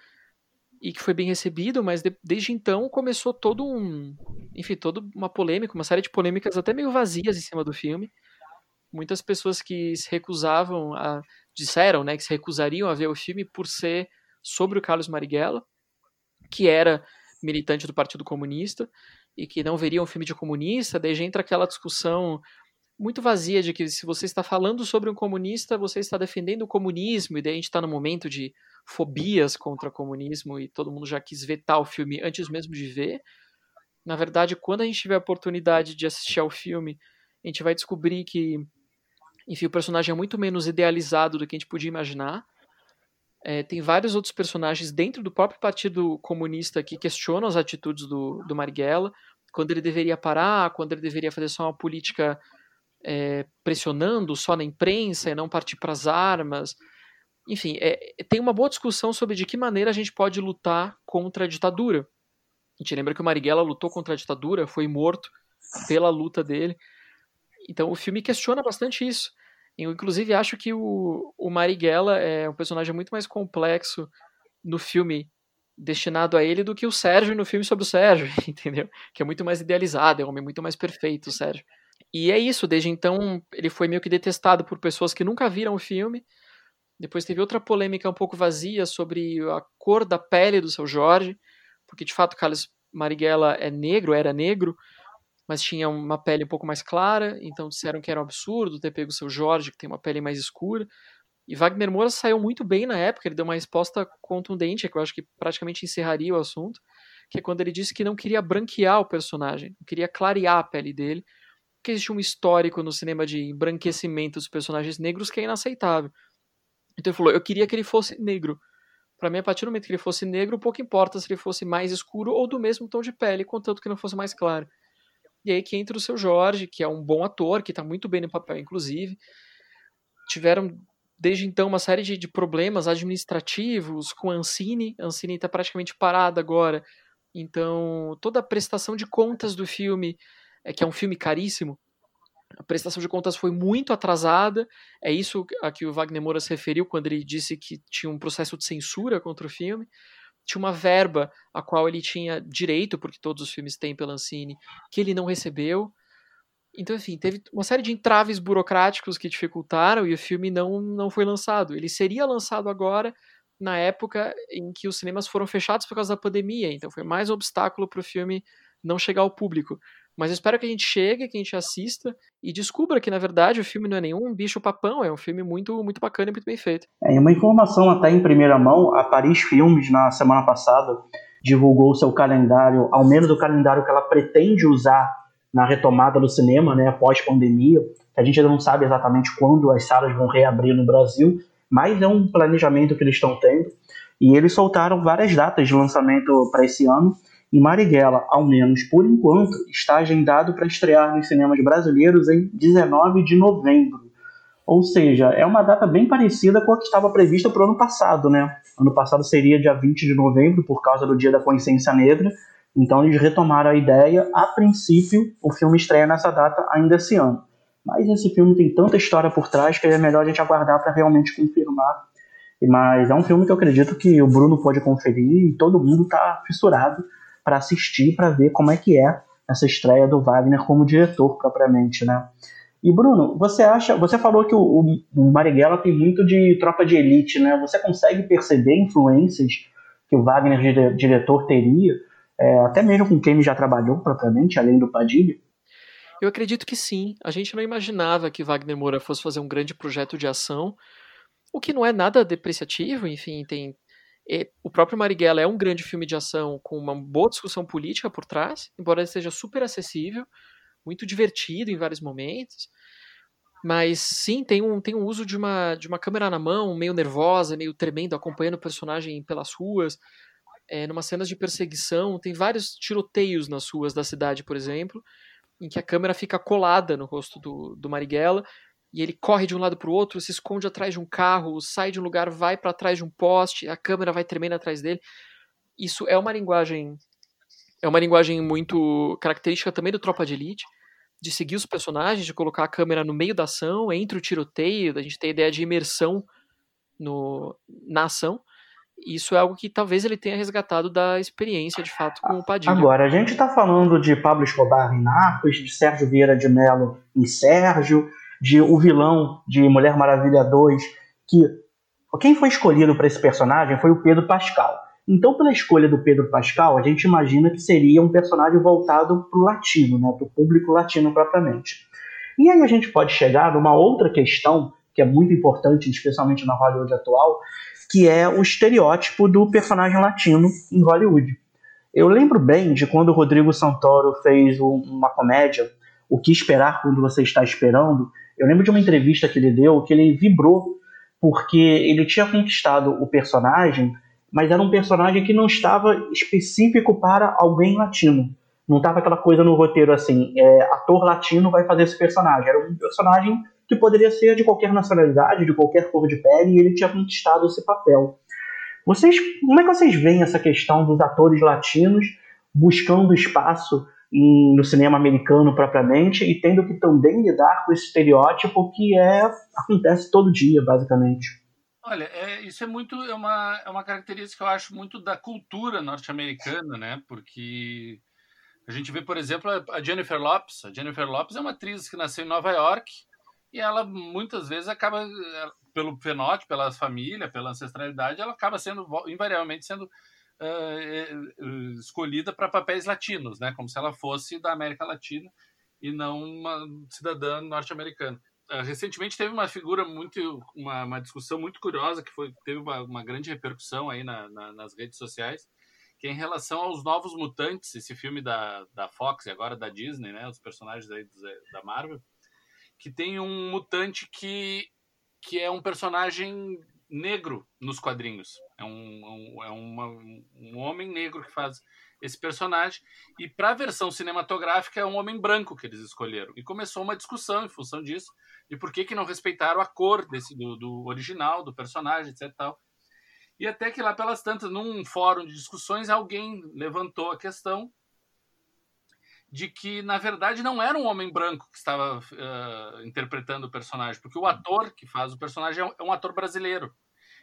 e que foi bem recebido, mas de, desde então começou todo um, enfim, toda uma polêmica, uma série de polêmicas até meio vazias em cima do filme. Muitas pessoas que se recusavam a disseram, né, que se recusariam a ver o filme por ser sobre o Carlos Marighella, que era militante do Partido Comunista e que não veria um filme de comunista, daí entra aquela discussão muito vazia de que se você está falando sobre um comunista, você está defendendo o comunismo, e daí a gente está no momento de fobias contra o comunismo e todo mundo já quis vetar o filme antes mesmo de ver. Na verdade, quando a gente tiver a oportunidade de assistir ao filme, a gente vai descobrir que, enfim, o personagem é muito menos idealizado do que a gente podia imaginar. É, tem vários outros personagens dentro do próprio Partido Comunista que questionam as atitudes do, do Marighella, quando ele deveria parar, quando ele deveria fazer só uma política é, pressionando só na imprensa e não partir para as armas. Enfim, é, tem uma boa discussão sobre de que maneira a gente pode lutar contra a ditadura. A gente lembra que o Marighella lutou contra a ditadura, foi morto pela luta dele. Então o filme questiona bastante isso. Eu, inclusive, acho que o, o Marighella é um personagem muito mais complexo no filme destinado a ele do que o Sérgio no filme sobre o Sérgio, entendeu? Que é muito mais idealizado, é um homem muito mais perfeito, o Sérgio. E é isso, desde então ele foi meio que detestado por pessoas que nunca viram o filme, Depois teve outra polêmica um pouco vazia sobre a cor da pele do seu Jorge, porque de fato Carlos Marighella é negro, era negro, mas tinha uma pele um pouco mais clara, então disseram que era um absurdo ter pego o seu Jorge, que tem uma pele mais escura. E Wagner Moura saiu muito bem na época, ele deu uma resposta contundente, que eu acho que praticamente encerraria o assunto, que é quando ele disse que não queria branquear o personagem, queria clarear a pele dele, porque existe um histórico no cinema de embranquecimento dos personagens negros que é inaceitável. Então ele falou: eu queria que ele fosse negro. Para mim, a partir do momento que ele fosse negro, pouco importa se ele fosse mais escuro ou do mesmo tom de pele, contanto que não fosse mais claro. E aí que entra o seu Jorge, que é um bom ator, que está muito bem no papel, inclusive. Tiveram, desde então, uma série de, de problemas administrativos com a Ancine. A Ancine está praticamente parada agora. Então, toda a prestação de contas do filme, é que é um filme caríssimo, a prestação de contas foi muito atrasada. É isso a que o Wagner Moura se referiu quando ele disse que tinha um processo de censura contra o filme. Tinha uma verba a qual ele tinha direito, porque todos os filmes têm pela Ancine, que ele não recebeu. Então, enfim, teve uma série de entraves burocráticos que dificultaram e o filme não, não foi lançado. Ele seria lançado agora, na época em que os cinemas foram fechados por causa da pandemia, então foi mais um obstáculo para o filme não chegar ao público. Mas espero que a gente chegue, que a gente assista e descubra que, na verdade, o filme não é nenhum bicho-papão, é um filme muito, muito bacana e muito bem feito. É, uma informação até em primeira mão, a Paris Filmes, na semana passada, divulgou seu calendário, ao menos o calendário que ela pretende usar na retomada do cinema, né, após pandemia. A gente ainda não sabe exatamente quando as salas vão reabrir no Brasil, mas é um planejamento que eles estão tendo. E eles soltaram várias datas de lançamento para esse ano. E Marighella, ao menos por enquanto, está agendado para estrear nos cinemas brasileiros em 19 de novembro. Ou seja, é uma data bem parecida com a que estava prevista para o ano passado, né? Ano passado seria dia 20 de novembro, por causa do Dia da Consciência Negra. Então eles retomaram a ideia. A princípio, o filme estreia nessa data ainda esse ano. Mas esse filme tem tanta história por trás que é melhor a gente aguardar para realmente confirmar. Mas é um filme que eu acredito que o Bruno pode conferir e todo mundo está fissurado para assistir, para ver como é que é essa estreia do Wagner como diretor propriamente, né? E Bruno, você acha, você falou que o, o Marighella tem muito de tropa de elite, né? Você consegue perceber influências que o Wagner diretor teria, é, até mesmo com quem ele já trabalhou propriamente, além do Padilha? Eu acredito que sim. A gente não imaginava que Wagner Moura fosse fazer um grande projeto de ação, o que não é nada depreciativo, enfim, tem o próprio Marighella é um grande filme de ação com uma boa discussão política por trás, embora ele seja super acessível, muito divertido em vários momentos. Mas sim, tem um, tem um uso de uma, de uma câmera na mão, meio nervosa, meio tremendo, acompanhando o personagem pelas ruas. É, numa cenas de perseguição, tem vários tiroteios nas ruas da cidade, por exemplo, em que a câmera fica colada no rosto do, do Marighella e ele corre de um lado para o outro, se esconde atrás de um carro, sai de um lugar, vai para trás de um poste, a câmera vai tremendo atrás dele. Isso é uma linguagem é uma linguagem muito característica também do Tropa de Elite, de seguir os personagens, de colocar a câmera no meio da ação, entre o tiroteio, da gente ter a ideia de imersão no, na ação. Isso é algo que talvez ele tenha resgatado da experiência, de fato, com o Padilha. Agora, a gente está falando de Pablo Escobar em Narcos, de Sérgio Vieira de Mello em Sérgio, de o vilão de Mulher Maravilha 2, que quem foi escolhido para esse personagem foi o Pedro Pascal. Então, pela escolha do Pedro Pascal, a gente imagina que seria um personagem voltado para o latino, né, para o público latino propriamente. E aí a gente pode chegar numa outra questão que é muito importante, especialmente na Hollywood atual, que é o estereótipo do personagem latino em Hollywood. Eu lembro bem de quando o Rodrigo Santoro fez uma comédia, O que Esperar Quando Você Está Esperando, eu lembro de uma entrevista que ele deu que ele vibrou porque ele tinha conquistado o personagem, mas era um personagem que não estava específico para alguém latino. Não estava aquela coisa no roteiro assim, é, ator latino vai fazer esse personagem. Era um personagem que poderia ser de qualquer nacionalidade, de qualquer cor de pele, e ele tinha conquistado esse papel. Vocês, como é que vocês veem essa questão dos atores latinos buscando espaço no cinema americano propriamente e tendo que também lidar com esse estereótipo que é acontece todo dia, basicamente. Olha, é, isso é muito é uma, é uma característica que eu acho muito da cultura norte-americana, né? Porque a gente vê, por exemplo, a Jennifer Lopes. A Jennifer Lopes é uma atriz que nasceu em Nova York, e ela muitas vezes acaba, eh, pelo fenótipo, pela família, pela ancestralidade, ela acaba sendo, invariavelmente, sendo uh, escolhida para papéis latinos, né? como se ela fosse da América Latina e não uma cidadã norte-americana. Uh, recentemente teve uma figura muito, uma, uma, discussão muito curiosa que foi teve uma, uma grande repercussão aí na, na, nas redes sociais, que é em relação aos novos mutantes, esse filme da, da Fox e agora da Disney, né, os personagens aí da Marvel, que tem um mutante que, que é um personagem negro nos quadrinhos. É um, um é uma, um homem negro que faz esse personagem. E para a versão cinematográfica é um homem branco que eles escolheram. E começou uma discussão em função disso, de por que, que não respeitaram a cor desse, do, do original, do personagem, etc. Tal. E até que lá pelas tantas, num fórum de discussões, alguém levantou a questão de que, na verdade, não era um homem branco que estava uh, interpretando o personagem, porque o ator que faz o personagem é um, é ator brasileiro.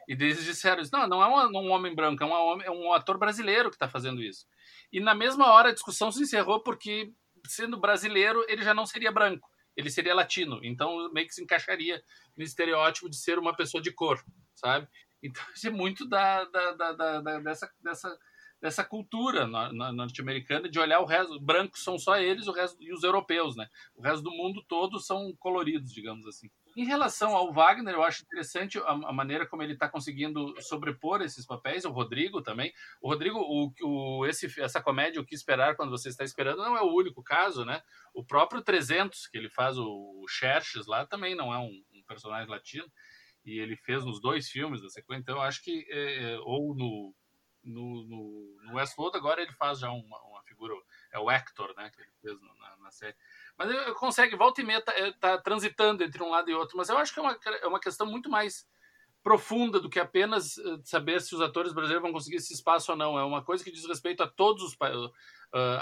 E eles disseram isso, não, não é um, um homem branco, é um, é um ator brasileiro que está fazendo isso. E na mesma hora a discussão se encerrou porque, sendo brasileiro, ele já não seria branco, ele seria latino. Então meio que se encaixaria no estereótipo de ser uma pessoa de cor, sabe? Então isso é muito da, da, da, da dessa, dessa dessa cultura norte-americana de olhar o resto, brancos são só eles, o resto e os europeus, né? O resto do mundo todo são coloridos, digamos assim. Em relação ao Wagner, eu acho interessante a, a maneira como ele está conseguindo sobrepor esses papéis. O Rodrigo também. O Rodrigo, o, o, esse, essa comédia, O Que Esperar Quando Você Está Esperando, não é o único caso, né? O próprio 300, que ele faz o, o Xerxes lá, também não é um, um, personagem latino. E ele fez nos dois filmes da sequência. Então, eu acho que... É, é ou no no, no, no Westworld, agora ele faz já uma, uma, figura, é o Hector, né, que ele fez na, na série. Mas ele consegue, volta e meia, tá, é, tá, transitando entre um lado e outro, mas eu acho que é uma, é uma questão muito mais profunda do que apenas eh, saber se os atores brasileiros vão conseguir esse espaço ou não. É uma coisa que diz respeito a todos os uh,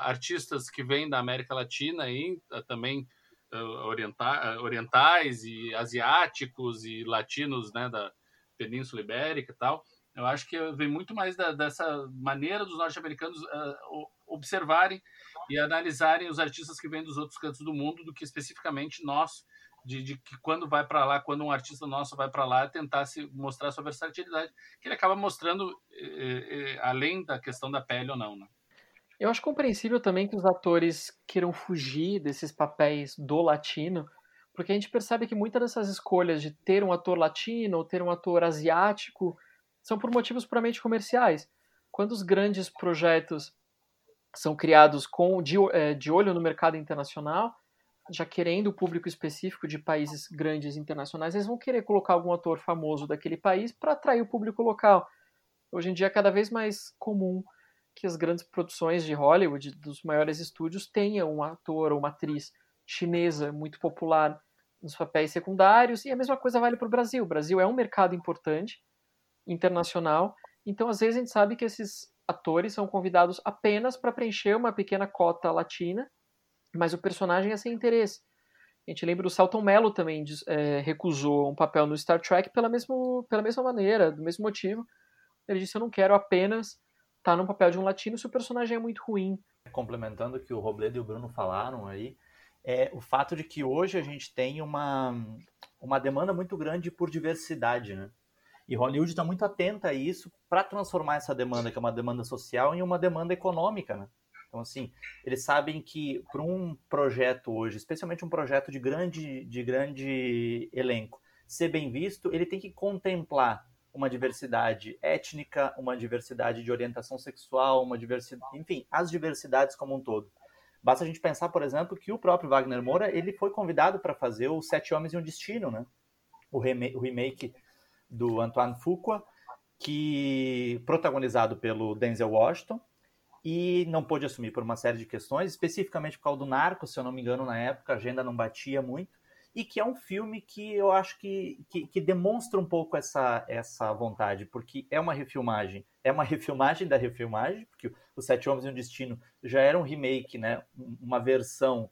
artistas que vêm da América Latina e uh, também uh, orienta orientais e asiáticos e latinos né, da Península Ibérica e tal. Eu acho que vem muito mais da, dessa maneira dos norte-americanos observarem e analisarem os artistas que vêm dos outros cantos do mundo do que especificamente nós, de, de que quando vai para lá, quando um artista nosso vai para lá, tentar se mostrar sua versatilidade, que ele acaba mostrando eh, eh, além da questão da pele ou não, né? Eu acho compreensível também que os atores queiram fugir desses papéis do latino, porque a gente percebe que muitas dessas escolhas de ter um ator latino ou ter um ator asiático são por motivos puramente comerciais. Quando os grandes projetos são criados com de, é, de olho no mercado internacional, já querendo o público específico de países grandes internacionais, eles vão querer colocar algum ator famoso daquele país para atrair o público local. Hoje em dia é cada vez mais comum que as grandes produções de Hollywood, dos maiores estúdios, tenham um ator ou uma atriz chinesa muito popular nos papéis secundários, e a mesma coisa vale para o Brasil. O Brasil é um mercado importante, internacional. Então, às vezes, a gente sabe que esses atores são convidados apenas para preencher uma pequena cota latina, mas o personagem é sem interesse. A gente lembra do Salton Mello também é, recusou um papel no Star Trek pela, mesmo, pela mesma maneira, do mesmo motivo. Ele disse: Eu não quero apenas estar tá no papel de um latino se o personagem é muito ruim. Complementando o que o Robledo e o Bruno falaram aí, é o fato de que hoje a gente tem uma, uma demanda muito grande por diversidade, né? E Hollywood está muito atenta a isso para transformar essa demanda, que é uma demanda social, em uma demanda econômica, né? Então, assim, eles sabem que para um projeto hoje, especialmente um projeto de grande, de grande elenco, ser bem visto, ele tem que contemplar uma diversidade étnica, uma diversidade de orientação sexual, uma diversidade, enfim, as diversidades como um todo. Basta a gente pensar, por exemplo, que o próprio Wagner Moura ele foi convidado para fazer o Sete Homens e um Destino, né? O remake do Antoine Fuqua, que protagonizado pelo Denzel Washington e não pôde assumir por uma série de questões, especificamente por causa do Narco, se eu não me engano, na época a agenda não batia muito, e que é um filme que eu acho que, que, que demonstra um pouco essa, essa vontade, porque é uma refilmagem, é uma refilmagem da refilmagem, porque o Sete Homens e um Destino já era um remake, né, uma versão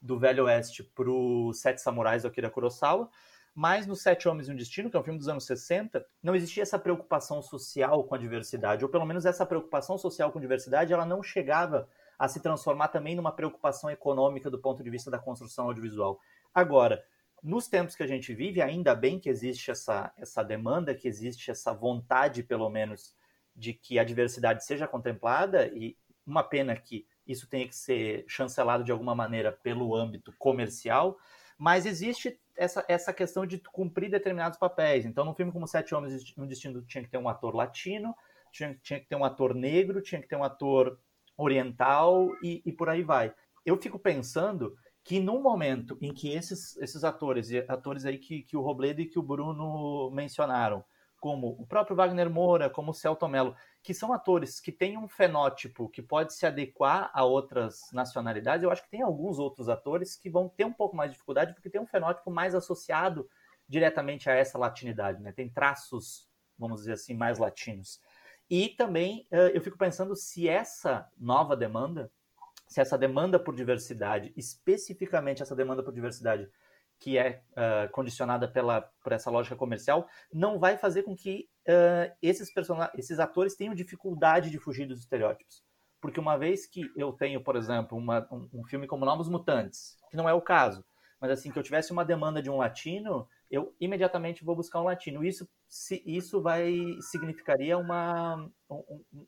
do Velho Oeste para o Sete Samurais do Akira Kurosawa, mas no Sete Homens e um Destino, que é um filme dos anos 60, não existia essa preocupação social com a diversidade, ou pelo menos essa preocupação social com diversidade, ela não chegava a se transformar também numa preocupação econômica do ponto de vista da construção audiovisual. Agora, nos tempos que a gente vive, ainda bem que existe essa, essa demanda, que existe essa vontade, pelo menos, de que a diversidade seja contemplada, e uma pena que isso tenha que ser chancelado de alguma maneira pelo âmbito comercial, mas existe essa, essa questão de cumprir determinados papéis. Então, num filme como Sete Homens no Destino, tinha que ter um ator latino, tinha, tinha que ter um ator negro, tinha que ter um ator oriental e, e por aí vai. Eu fico pensando que no momento em que esses, esses atores, atores aí que, que o Robledo e que o Bruno mencionaram, como o próprio Wagner Moura, como o Celto Mello, que são atores que têm um fenótipo que pode se adequar a outras nacionalidades, eu acho que tem alguns outros atores que vão ter um pouco mais de dificuldade porque tem um fenótipo mais associado diretamente a essa latinidade, né? Tem traços, vamos dizer assim, mais latinos. E também eu fico pensando se essa nova demanda se essa demanda por diversidade, especificamente essa demanda por diversidade que é uh, condicionada pela, por essa lógica comercial, não vai fazer com que uh, esses, esses atores tenham dificuldade de fugir dos estereótipos. Porque uma vez que eu tenho, por exemplo, uma, um, um, filme como Novos Mutantes, que não é o caso, mas assim, que eu tivesse uma demanda de um latino, eu imediatamente vou buscar um latino. Isso, se, isso vai significaria uma,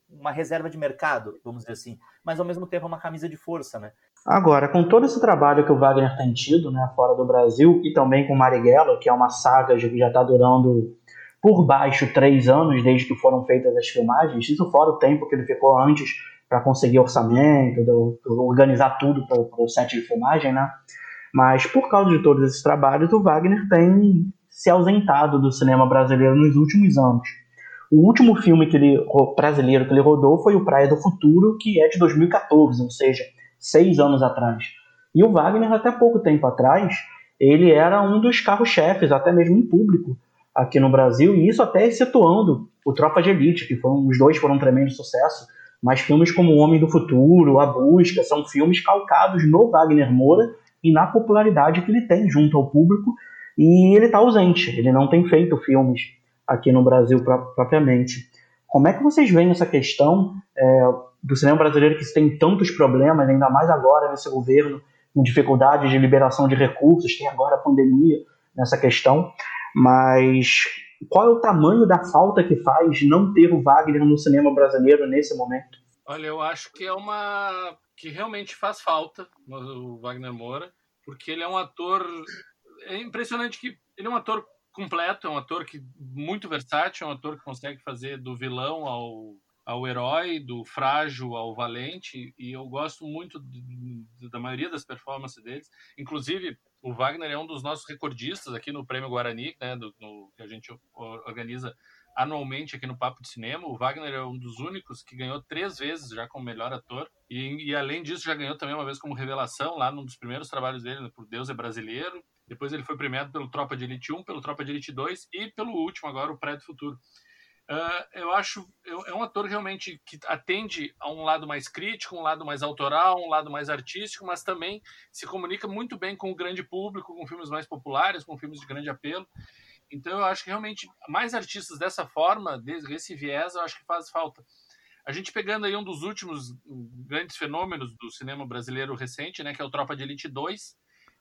uma reserva de mercado, vamos dizer assim, mas ao mesmo tempo é uma camisa de força, né? Agora, com todo esse trabalho que o Wagner tem tido, né, fora do Brasil, e também com Marighella, que é uma saga que já está durando por baixo três anos desde que foram feitas as filmagens, isso fora o tempo que ele ficou antes para conseguir orçamento, do, organizar tudo para o set de filmagem, né? Mas por causa de todos esses trabalhos, o Wagner tem se ausentado do cinema brasileiro nos últimos anos. O último filme que ele, brasileiro que ele rodou foi o Praia do Futuro, que é de 2014, ou seja, seis anos atrás. E o Wagner, até pouco tempo atrás, ele era um dos carros-chefes, até mesmo em público, aqui no Brasil, e isso até excetuando o Tropa de Elite, que foram, os dois foram um tremendo sucesso, mas filmes como O Homem do Futuro, A Busca, são filmes calcados no Wagner Moura e na popularidade que ele tem junto ao público, e ele está ausente, ele não tem feito filmes aqui no Brasil propriamente. Como é que vocês veem essa questão é, do cinema brasileiro que tem tantos problemas, ainda mais agora nesse governo, com dificuldade de liberação de recursos, tem agora a pandemia nessa questão, mas qual é o tamanho da falta que faz não ter o Wagner no cinema brasileiro nesse momento? Olha, eu acho que é uma que realmente faz falta o Wagner Moura, porque ele é um ator é impressionante que ele é um ator completo, é um ator que muito versátil, é um ator que consegue fazer do vilão ao ao herói, do frágil ao valente, e eu gosto muito da maioria das performances deles. Inclusive, o Wagner é um dos nossos recordistas aqui no Prêmio Guarani, né, do, no, que a gente organiza anualmente aqui no Papo de Cinema. O Wagner é um dos únicos que ganhou três vezes já como melhor ator. E, e além disso, já ganhou também uma vez como revelação lá num dos primeiros trabalhos dele, né, por Deus é Brasileiro. Depois ele foi premiado pelo Tropa de Elite 1, pelo Tropa de Elite 2 e pelo último agora, o Pré do Futuro. Uh, eu acho é um ator realmente que atende a um lado mais crítico, um lado mais autoral, um lado mais artístico, mas também se comunica muito bem com o grande público, com filmes mais populares, com filmes de grande apelo. Então eu acho que realmente mais artistas dessa forma, desse viés, eu acho que faz falta. A gente pegando aí um dos últimos grandes fenômenos do cinema brasileiro recente, né, que é o Tropa de Elite 2,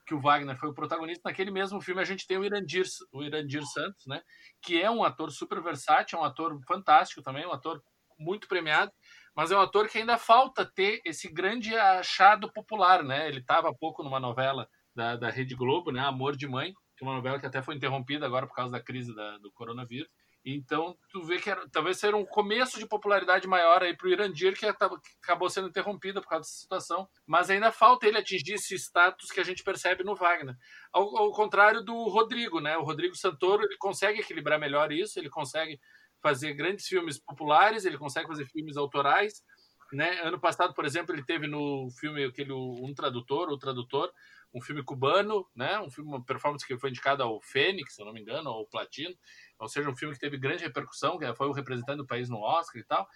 que o Wagner foi o protagonista, naquele mesmo filme a gente tem o Irandir, o Irandir Santos, né? Que é um ator super versátil, um ator fantástico também, um ator muito premiado, mas é um ator que ainda falta ter esse grande achado popular, né? Ele estava há pouco numa novela da, da Rede Globo, né? Amor de Mãe, que é uma novela que até foi interrompida agora por causa da crise da, do coronavírus. Então, tu vê que era, talvez seja um começo de popularidade maior aí para o Irandir, que acabou sendo interrompida por causa dessa situação. Mas ainda falta ele atingir esse status que a gente percebe no Wagner. Ao, ao contrário do Rodrigo, né? O Rodrigo Santoro, ele consegue equilibrar melhor isso, ele consegue fazer grandes filmes populares, ele consegue fazer filmes autorais. Né? Ano passado, por exemplo, ele teve no filme aquele Um Tradutor, o Tradutor, um filme cubano, né? Um filme, uma performance que foi indicada ao Fênix, se eu não me engano, ao Platino, ou seja, um filme que teve grande repercussão, que foi o representante do país no Oscar e tal.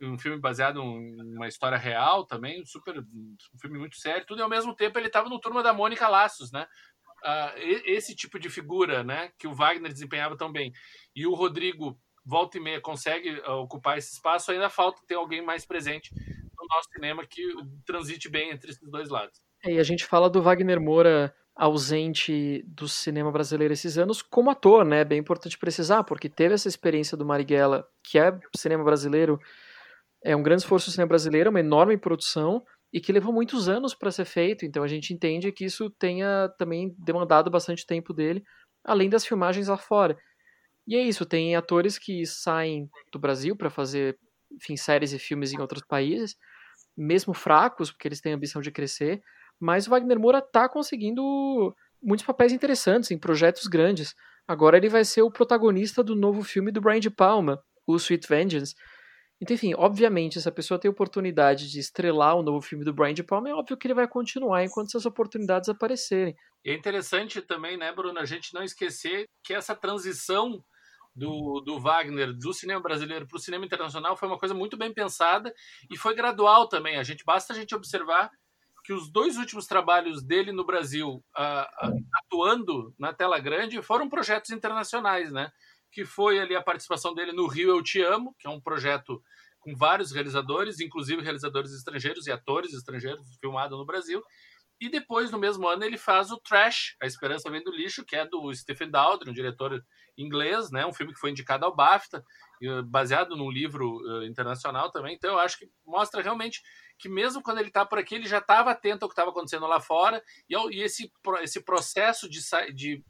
Um filme baseado em uma história real também, super, um filme muito sério. Tudo e ao mesmo tempo ele estava no turma da Mônica Laços, né? Uh, esse tipo de figura, né, que o Wagner desempenhava tão bem. E o Rodrigo volta e meia consegue uh, ocupar esse espaço, ainda falta ter alguém mais presente no nosso cinema que transite bem entre esses dois lados. É, e a gente fala do Wagner Moura ausente do cinema brasileiro esses anos como ator, né? É bem importante precisar, porque teve essa experiência do Marighella, que é cinema brasileiro, é um grande esforço do cinema brasileiro, uma enorme produção e que levou muitos anos para ser feito. Então a gente entende que isso tenha também demandado bastante tempo dele, além das filmagens lá fora. E é isso, tem atores que saem do Brasil para fazer, enfim, séries e filmes em outros países, mesmo fracos, porque eles têm a ambição de crescer, mas o Wagner Moura está conseguindo muitos papéis interessantes em projetos grandes. Agora ele vai ser o protagonista do novo filme do Brian De Palma, o Sweet Vengeance. Então, enfim, obviamente, se a pessoa tem oportunidade de estrelar o novo filme do Brian De Palma, é óbvio que ele vai continuar enquanto essas oportunidades aparecerem. E é interessante também, né, Bruno, a gente não esquecer que essa transição do, do Wagner do cinema brasileiro para o cinema internacional foi uma coisa muito bem pensada e foi gradual também. A gente basta a gente observar que os dois últimos trabalhos dele no Brasil, uh, atuando na tela grande, foram projetos internacionais, né? Que foi ali a participação dele no Rio Eu Te Amo, que é um projeto com vários realizadores, inclusive realizadores estrangeiros e atores estrangeiros filmado no Brasil. E depois, no mesmo ano, ele faz o Trash, A Esperança Vem do Lixo, que é do Stephen Daldry, um diretor inglês, né? Um filme que foi indicado ao BAFTA, baseado num livro uh, internacional também. Então, eu acho que mostra realmente que mesmo quando ele está por aqui, ele já estava atento ao que estava acontecendo lá fora, e, e, esse, esse processo de, de,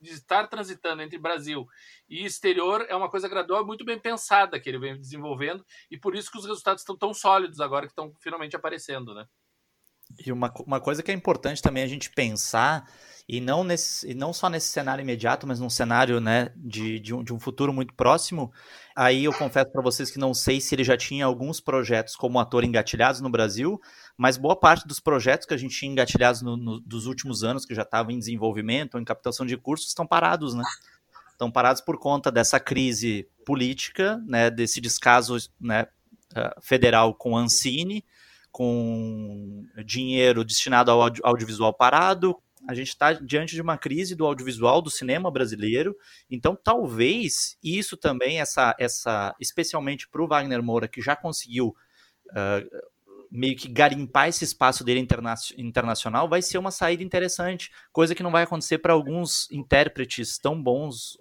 de, estar transitando entre Brasil e exterior é uma coisa gradual muito bem pensada que ele vem desenvolvendo, e por isso que os resultados estão tão sólidos agora que estão finalmente aparecendo, né? E uma, uma coisa que é importante também a gente pensar, e não, nesse, e não só nesse cenário imediato, mas num cenário né, de, de, um, de um futuro muito próximo, aí eu confesso para vocês que não sei se ele já tinha alguns projetos como ator engatilhados no Brasil, mas boa parte dos projetos que a gente tinha engatilhados no, no, dos últimos anos, que já estavam em desenvolvimento ou em captação de cursos, estão parados, né? Estão parados por conta dessa crise política, né, desse descaso né, eh, federal com a Ancine, com dinheiro destinado ao audiovisual parado. A gente está diante de uma crise do audiovisual, do cinema brasileiro. Então, talvez isso também, essa, essa especialmente para o Wagner Moura, que já conseguiu uh, meio que garimpar esse espaço dele interna internacional vai ser uma saída interessante, coisa que não vai acontecer para alguns intérpretes tão bons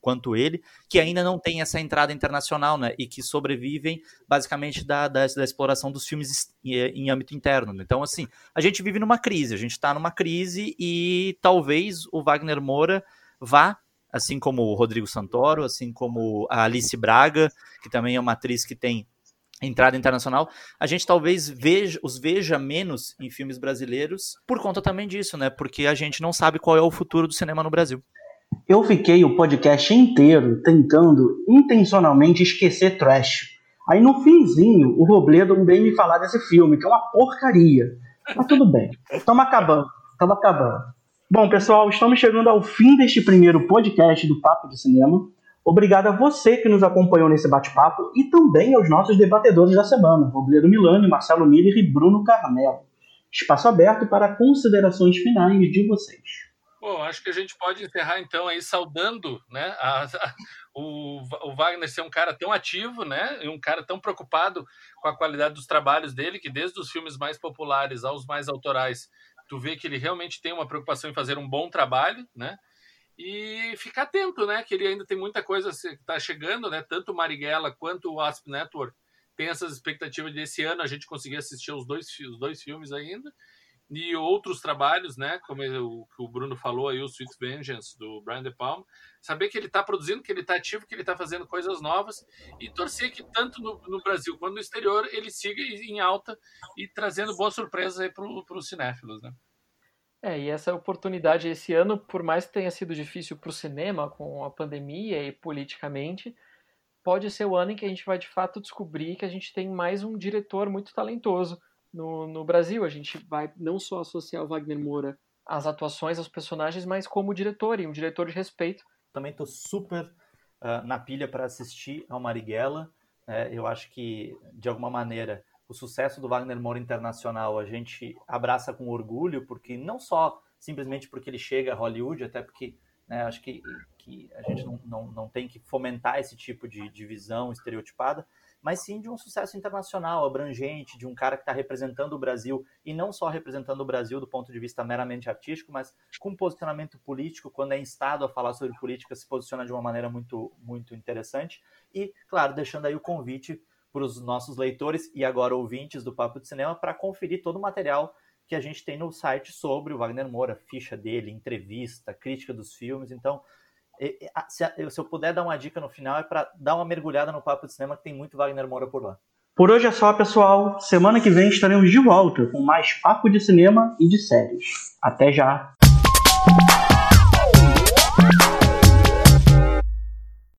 quanto ele, que ainda não tem essa entrada internacional, né, e que sobrevivem basicamente da, da, da exploração dos filmes em, em âmbito interno. Né. Então, assim, a gente vive numa crise, a gente está numa crise e talvez o Wagner Moura vá assim como o Rodrigo Santoro, assim como a Alice Braga, que também é uma atriz que tem entrada internacional, a gente talvez veja, os veja menos em filmes brasileiros por conta também disso, né? Porque a gente não sabe qual é o futuro do cinema no Brasil. Eu fiquei o podcast inteiro tentando intencionalmente esquecer trash. Aí no finzinho, o Robledo veio me falar desse filme, que é uma porcaria. Mas tudo bem, estamos acabando, estamos acabando. Bom, pessoal, estamos chegando ao fim deste primeiro podcast do Papo de Cinema. Obrigado a você que nos acompanhou nesse bate-papo e também aos nossos debatedores da semana, Robledo Milani, Marcelo Miller e Bruno Carmelo. Espaço aberto para considerações finais de vocês. Bom, acho que a gente pode encerrar então aí saudando né, a, a, o, o, Wagner ser um cara tão ativo, né, e um cara tão preocupado com a qualidade dos trabalhos dele, que desde os filmes mais populares aos mais autorais, tu vê que ele realmente tem uma preocupação em fazer um bom trabalho, né? E ficar atento, né? Que ele ainda tem muita coisa que está chegando, né? Tanto o Marighella quanto o Asp Network tem essas expectativas desse ano a gente conseguir assistir os dois, os dois filmes ainda e outros trabalhos, né? Como o que o Bruno falou aí, o Sweet Vengeance do Brian De Palma, saber que ele está produzindo, que ele está ativo, que ele está fazendo coisas novas e torcer que tanto no, no, Brasil quanto no exterior ele siga em alta e trazendo boas surpresas aí para os cinéfilos, né? É, e essa oportunidade esse ano, por mais que tenha sido difícil para o cinema com a pandemia e politicamente, pode ser o ano em que a gente vai de fato descobrir que a gente tem mais um diretor muito talentoso no, no Brasil. A gente vai não só associar o Wagner Moura às atuações, aos personagens, mas como diretor, e um diretor de respeito. Também estou super uh, na pilha para assistir ao Marighella. É, eu acho que, de alguma maneira, o sucesso do Wagner Moura Internacional a gente abraça com orgulho, porque não só simplesmente porque ele chega a Hollywood, até porque né, acho que, que a gente não, não, não tem que fomentar esse tipo de, de visão estereotipada, mas sim de um sucesso internacional, abrangente, de um cara que está representando o Brasil, e não só representando o Brasil do ponto de vista meramente artístico, mas com posicionamento político, quando é instado a falar sobre política, se posiciona de uma maneira muito, muito interessante. E, claro, deixando aí o convite para os nossos leitores e agora ouvintes do Papo de Cinema para conferir todo o material que a gente tem no site sobre o Wagner Moura, ficha dele, entrevista, crítica dos filmes. Então, se eu puder dar uma dica no final, é para dar uma mergulhada no Papo de Cinema, que tem muito Wagner Moura por lá. Por hoje é só, pessoal. Semana que vem estaremos de volta com mais papo de cinema e de séries. Até já!